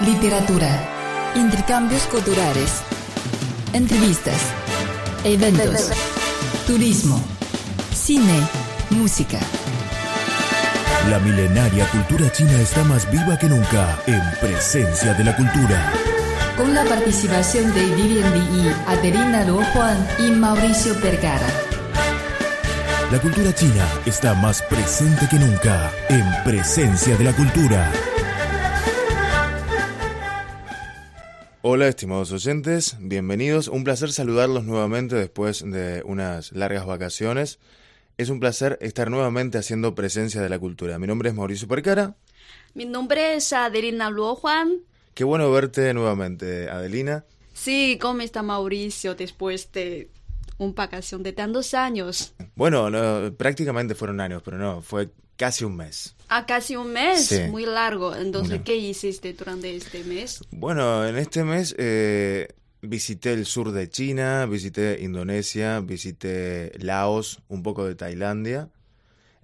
literatura, intercambios culturales, entrevistas, eventos, turismo, cine, música. La milenaria cultura china está más viva que nunca en presencia de la cultura. Con la participación de Vivian Li, Adelina Luo Juan y Mauricio Vergara. La cultura china está más presente que nunca en presencia de la cultura. Hola estimados oyentes, bienvenidos. Un placer saludarlos nuevamente después de unas largas vacaciones. Es un placer estar nuevamente haciendo presencia de la cultura. Mi nombre es Mauricio Percara. Mi nombre es Adelina Luo Juan. Qué bueno verte nuevamente, Adelina. Sí, ¿cómo está Mauricio después de un vacación de tantos años? Bueno, no, prácticamente fueron años, pero no, fue casi un mes. Ah, casi un mes, Sí. muy largo. Entonces. ¿qué hiciste durante este mes? Bueno, en este mes eh, visité el sur de China, visité Indonesia, visité Laos, un poco de Tailandia,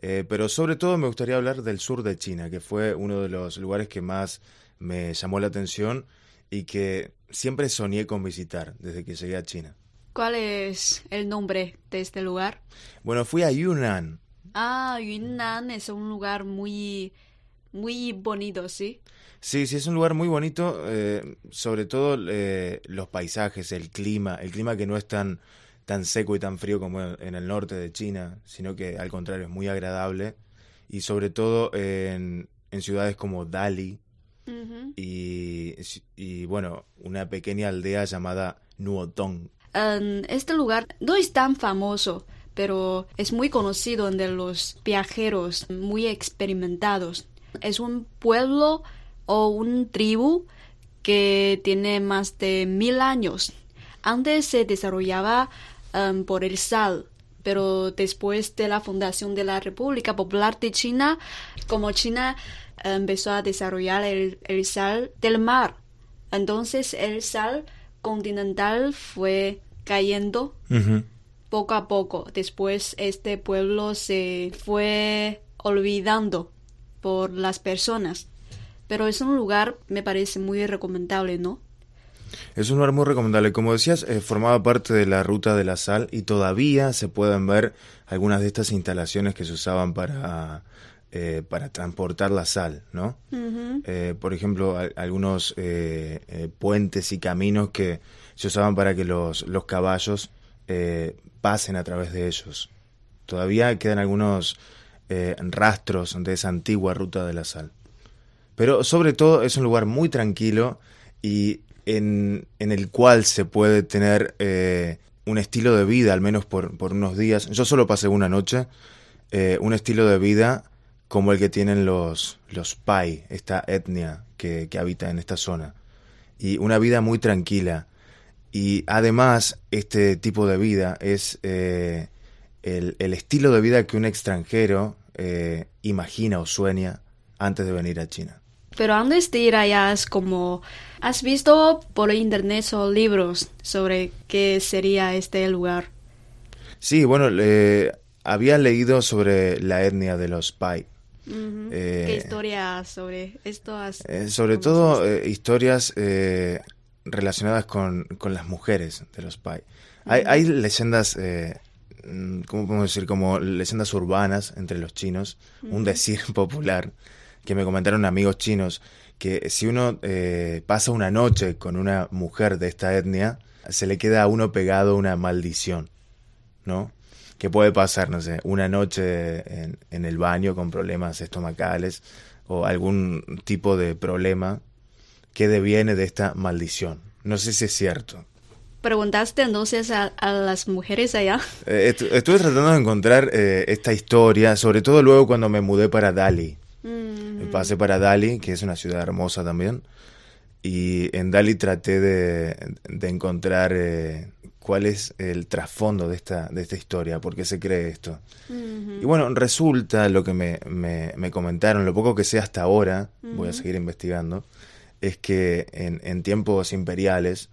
eh, pero sobre todo me gustaría hablar del sur de China, que fue uno de los lugares que más me llamó la atención y que siempre soñé con visitar desde que llegué a China. ¿Cuál es el nombre de este lugar? Bueno, fui a Yunnan. Ah, Yunnan es un lugar muy, muy bonito, ¿sí? Sí, sí, es un lugar muy bonito, eh, sobre todo eh, los paisajes, el clima, el clima que no es tan, tan seco y tan frío como en el norte de China, sino que al contrario es muy agradable y sobre todo en, en ciudades como Dali Ujú. y, y bueno, una pequeña aldea llamada Nuotong. Um, este lugar no es tan famoso, pero es muy conocido entre los viajeros muy experimentados. Es un pueblo o un tribu que tiene más de mil años. Antes se desarrollaba um, por el sal, pero después de la fundación de la República Popular de China, como China eh, empezó a desarrollar el sal del mar, entonces el sal continental fue cayendo poco a poco. Después este pueblo se fue olvidando por las personas. Pero es un lugar, me parece muy recomendable, ¿no? Es un lugar muy recomendable. Como decías, eh, formaba parte de la ruta de la sal y todavía se pueden ver algunas de estas instalaciones que se usaban para, eh, para transportar la sal, ¿no? Eh, por ejemplo, al- algunos eh, puentes y caminos que se usaban para que los, los caballos eh, pasen a través de ellos. Todavía quedan algunos eh, rastros de esa antigua ruta de la sal. Pero sobre todo es un lugar muy tranquilo y en, en el cual se puede tener eh, un estilo de vida, al menos por, por unos días. Yo solo pasé una noche, un estilo de vida como el que tienen los, los Pai, esta etnia que, que habita en esta zona. Y una vida muy tranquila. Y además, este tipo de vida es eh, el, el estilo de vida que un extranjero eh, imagina o sueña antes de venir a China. Pero antes de ir allá es como, ¿has visto por internet o libros sobre qué sería este lugar? Sí, bueno, eh, había leído sobre la etnia de los Pai. Eh, ¿Qué historia sobre esto has sobre todo historias relacionadas con, con las mujeres de los Pai. Hay, hay leyendas, eh, mm, ¿cómo podemos decir? Como leyendas urbanas entre los chinos, un decir popular que me comentaron amigos chinos, que si uno eh, pasa una noche con una mujer de esta etnia, se le queda a uno pegado una maldición, ¿no? Que puede pasar, no sé, una noche en, en el baño con problemas estomacales o algún tipo de problema que deviene de esta maldición. No sé si es cierto. preguntaste entonces a, a las mujeres allá? Eh, estu- estuve tratando de encontrar eh, esta historia, sobre todo luego cuando me mudé para Dali. Mm, Pasé para Dali, que es una ciudad hermosa también. Y en Dali traté de, de encontrar eh, cuál es el trasfondo de esta, de esta historia, por qué se cree esto. Y bueno, resulta lo que me, me- me comentaron, lo poco que sé hasta ahora, voy a seguir investigando, es que en, en tiempos imperiales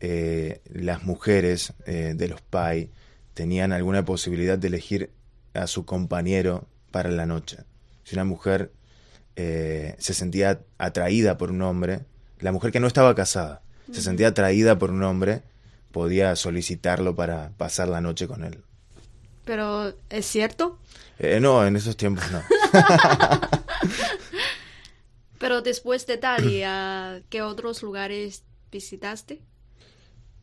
eh, las mujeres eh, de los Pai tenían alguna posibilidad de elegir a su compañero para la noche. Si una mujer eh, se sentía atraída por un hombre, la mujer que no estaba casada, se sentía atraída por un hombre, podía solicitarlo para pasar la noche con él. Pero, ¿es cierto? No, en esos tiempos no. Pero después de Dali, ¿a qué otros lugares visitaste?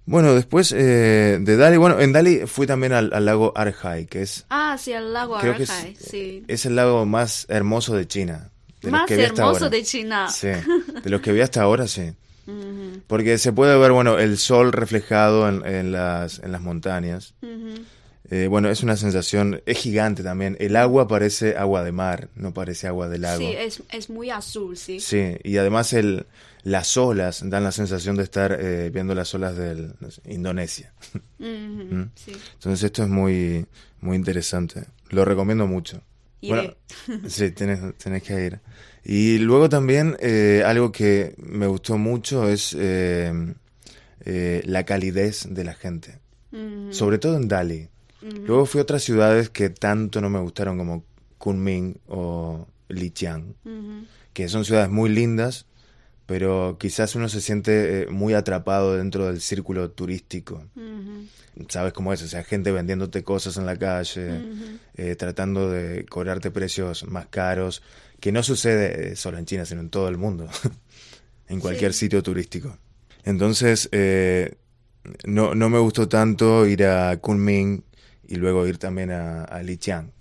Bueno, después eh, de Dali, bueno, en Dali fui también al, al lago Arjai, que es, Ah, sí, el lago creo que Arjai, es, sí. es el lago más hermoso de China. de Más que hermoso de China. Sí, de los que vi hasta ahora, sí. Porque se puede ver, bueno, el sol reflejado en, en las, en las montañas. ujú. Eh, bueno, es una sensación, es gigante también. El agua parece agua de mar, no parece agua de lago. Sí, es, es muy azul, sí. Sí, y además el, las olas dan la sensación de estar eh, viendo las olas de Indonesia. Mm. sí. Entonces esto es muy, muy interesante. Lo recomiendo mucho. Iré. sí, tenés, tenés que ir. Y luego también eh, algo que me gustó mucho es eh, eh, la calidez de la gente. Sobre todo en Dali. Luego fui a otras ciudades que tanto no me gustaron como Kunming o Lijiang, que son ciudades muy lindas, pero quizás uno se siente eh, muy atrapado dentro del círculo turístico. ¿Sabes cómo es? O sea, gente vendiéndote cosas en la calle, eh, tratando de cobrarte precios más caros, que no sucede eh, solo en China, sino en todo el mundo, en cualquier Sí. sitio turístico. Entonces, eh, no, no me gustó tanto ir a Kunming y luego ir también a, a Lijiang.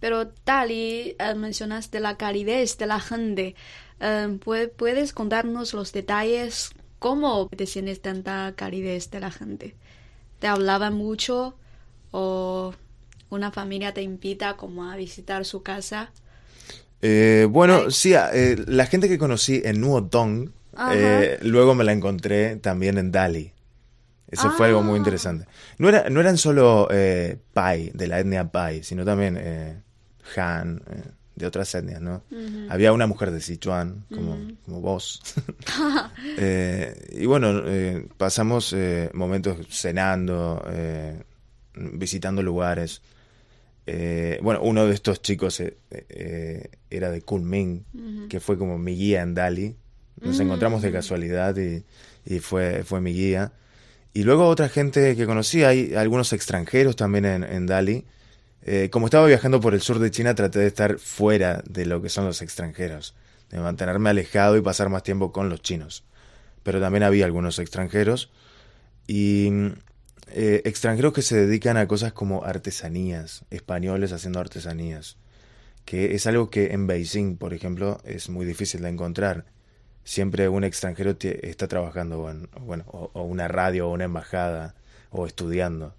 Pero Dali, eh, mencionaste la calidez de la gente. Eh, ¿pue- ¿Puedes contarnos los detalles? ¿Cómo te sientes tanta calidez de la gente? ¿Te hablaban mucho o una familia te invita como a visitar su casa? Eh, bueno, sí, a- eh, la gente que conocí en Nuotong, Ajá. eh, luego me la encontré también en Dali. Eso fue algo muy Ah. interesante. No, era, no eran solo eh, Pai, de la etnia Pai, sino también eh, Han, eh, de otras etnias, ¿no? Había una mujer de Sichuan, como, Ujú. como vos. Eh, y bueno, eh, pasamos momentos cenando, visitando lugares. Bueno, uno de estos chicos era de Kunming, que fue como mi guía en Dali. Nos Mm. encontramos de casualidad y, y fue, fue mi guía. Y luego otra gente que conocí, hay algunos extranjeros también en, en Dali. Eh, como estaba viajando por el sur de China, traté de estar fuera de lo que son los extranjeros, de mantenerme alejado y pasar más tiempo con los chinos. Pero también había algunos extranjeros y eh, extranjeros que se dedican a cosas como artesanías, españoles haciendo artesanías, que es algo que en Beijing, por ejemplo, es muy difícil de encontrar. Siempre un extranjero tie- está trabajando en, bueno, o, o una radio o una embajada o estudiando.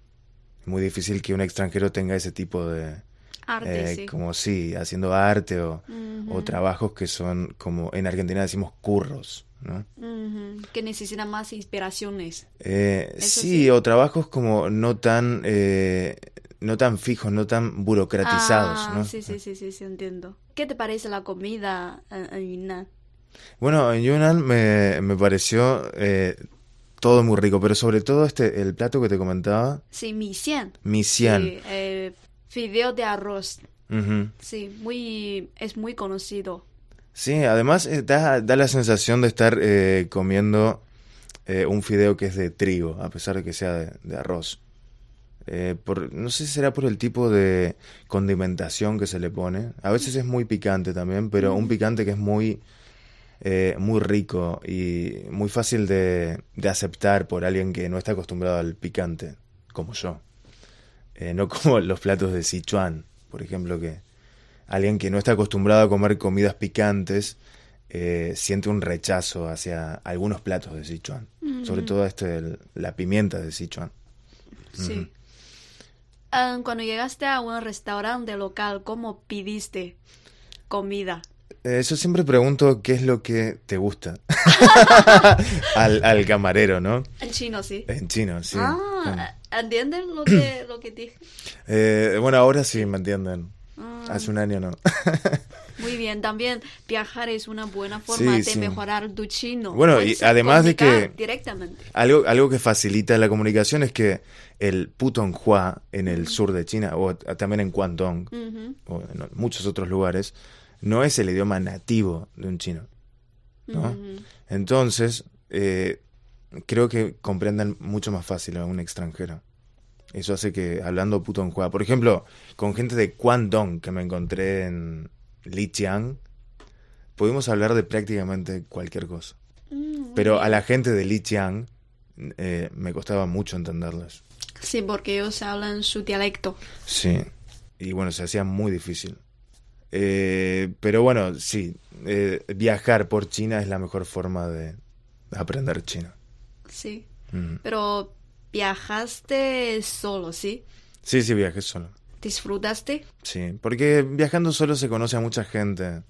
Es muy difícil que un extranjero tenga ese tipo de, Arte, eh, sí. como sí, haciendo arte o, o trabajos que son como en Argentina decimos curros, ¿no? Que necesitan más inspiraciones. Eh, sí, sí. o trabajos como no tan eh, no tan fijos, no tan burocratizados, Ah, ¿no? sí, sí, sí, sí, sí, entiendo. ¿Qué te parece la comida en, en Yunnan? Bueno, en Yunnan me, me pareció eh, todo muy rico, pero sobre todo este el plato que te comentaba, Sí, mi xian. mi xian. Sí, eh, fideo de arroz. Sí, muy, es muy conocido. Sí, además eh, da, da la sensación de estar comiendo un fideo que es de trigo, a pesar de que sea de, de arroz. Eh, por, no sé si será por el tipo de condimentación que se le pone. A veces es muy picante también, pero un picante que es muy, eh, muy rico y muy fácil de, de aceptar por alguien que no está acostumbrado al picante, como yo. Eh, no como los platos de Sichuan, por ejemplo, que alguien que no está acostumbrado a comer comidas picantes eh, siente un rechazo hacia algunos platos de Sichuan. Sobre todo este, el- la pimienta de Sichuan. Sí. Ah, cuando llegaste a un restaurante local, ¿cómo pidiste comida? Eh, yo siempre pregunto qué es lo que te gusta al, al camarero, ¿no? En chino, sí. En chino, sí. Bueno. Ah, ¿entienden lo que, lo que dije? Eh, bueno, ahora sí me entienden. Ah, Hace un año no. muy bien, también viajar es una buena forma Sí, de sí. mejorar tu chino. Bueno, y además de que- Directamente. Algo, algo que facilita la comunicación es que el Putonghua en el sur de China, o también en Guangdong, o en muchos otros lugares, no es el idioma nativo de un chino. ¿no? Entonces, eh, creo que comprenden mucho más fácil a un extranjero. Eso hace que, hablando putonghua, por ejemplo, con gente de Guangdong que me encontré en Lijiang, pudimos hablar de prácticamente cualquier cosa. Mm, Pero a la gente de Lijiang eh, me costaba mucho entenderles. Sí, porque ellos hablan su dialecto. Sí, y bueno, se hacía muy difícil. Eh, pero bueno, sí, eh, viajar por China es la mejor forma de aprender chino. Sí. Mm. Pero viajaste solo, ¿sí? Sí, sí, viajé solo. ¿Disfrutaste? Sí, porque viajando solo se conoce a mucha gente.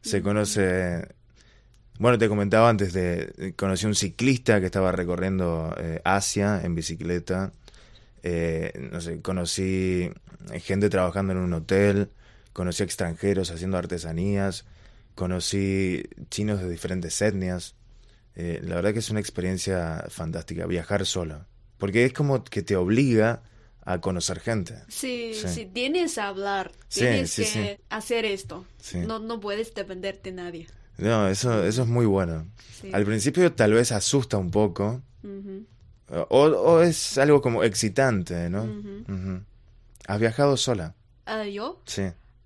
Se conoce... Bueno, te comentaba antes de... Conocí a un ciclista que estaba recorriendo eh, Asia en bicicleta. Eh, no sé, conocí gente trabajando en un hotel. Conocí extranjeros haciendo artesanías. Conocí chinos de diferentes etnias. Eh, la verdad que es una experiencia fantástica, viajar solo. Porque es como que te obliga a conocer gente. Sí, Sí. sí, tienes que hablar, Sí, tienes sí, que hacer esto. No, no puedes depender de nadie. No, eso, eso es muy bueno. Al principio tal vez asusta un poco, o, o es algo como excitante, ¿no? ¿Has viajado sola? Ah, ¿Yo? Sí.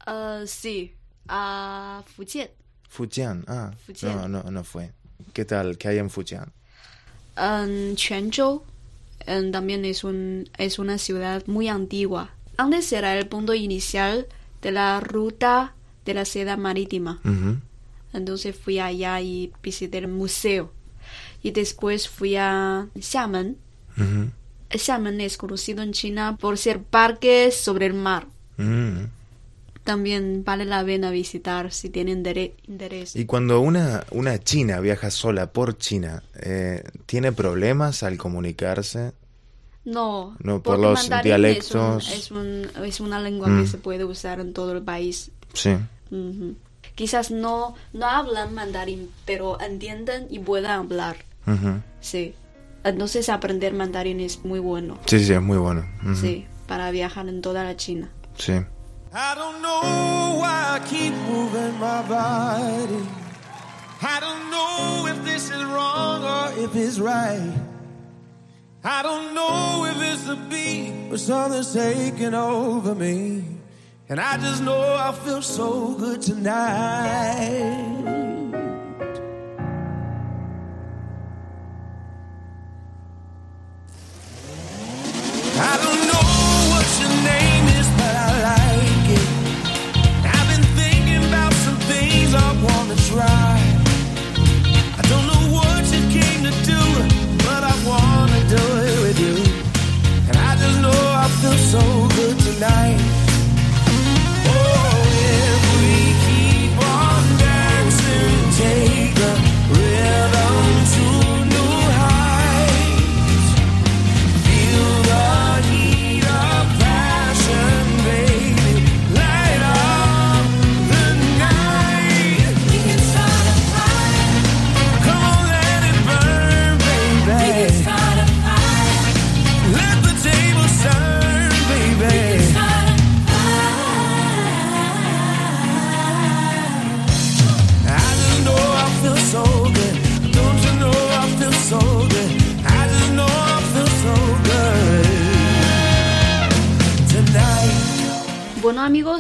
Ah, sí, a Fujian. Fujian, ah, Fujian. no, no, no fue. ¿Qué tal? ¿Qué hay en Fujian? En Quanzhou em, también es, un, es una ciudad muy antigua. Antes era el punto inicial de la ruta de la seda marítima. Entonces fui allá y visité el museo. Y después fui a Xiamen. Xiamen es conocido en China por ser parques sobre el mar. Mm. También vale la pena visitar si tienen interés. Y cuando una, una china viaja sola por China, eh, ¿tiene problemas al comunicarse? No, No, por los dialectos. Es, un- es, un- es una lengua Mm. que se puede usar en todo el país. Sí. Quizás no, no hablan mandarín, pero entienden y pueden hablar. Sí. Entonces aprender mandarín es muy bueno. Sí, sí, es muy bueno. Sí, para viajar en toda la China. Sí. I don't know why I keep moving my body. I don't know if this is wrong or if it's right. I don't know if it's the beat or something's taking over me. And I just know I feel so good tonight.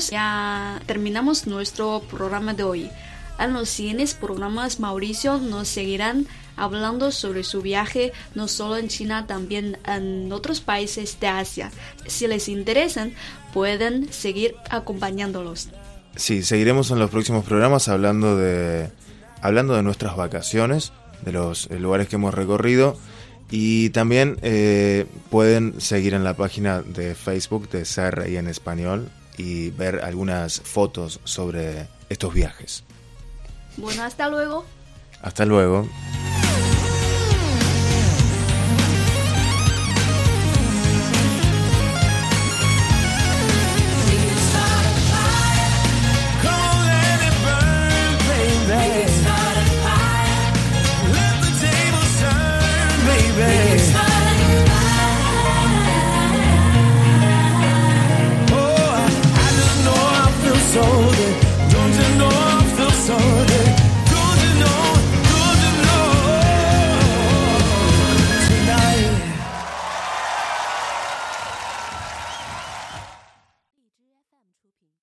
Amigos, ya terminamos nuestro programa de hoy. En los siguientes programas Mauricio nos seguirán hablando sobre su viaje no solo en China, también en otros países de Asia. Si les interesan, pueden seguir acompañándolos. Sí, seguiremos en los próximos programas hablando de hablando de nuestras vacaciones, de los eh, lugares que hemos recorrido y también eh, pueden seguir en la página de Facebook de CRI en español y ver algunas fotos sobre estos viajes. Bueno, hasta luego. Hasta luego.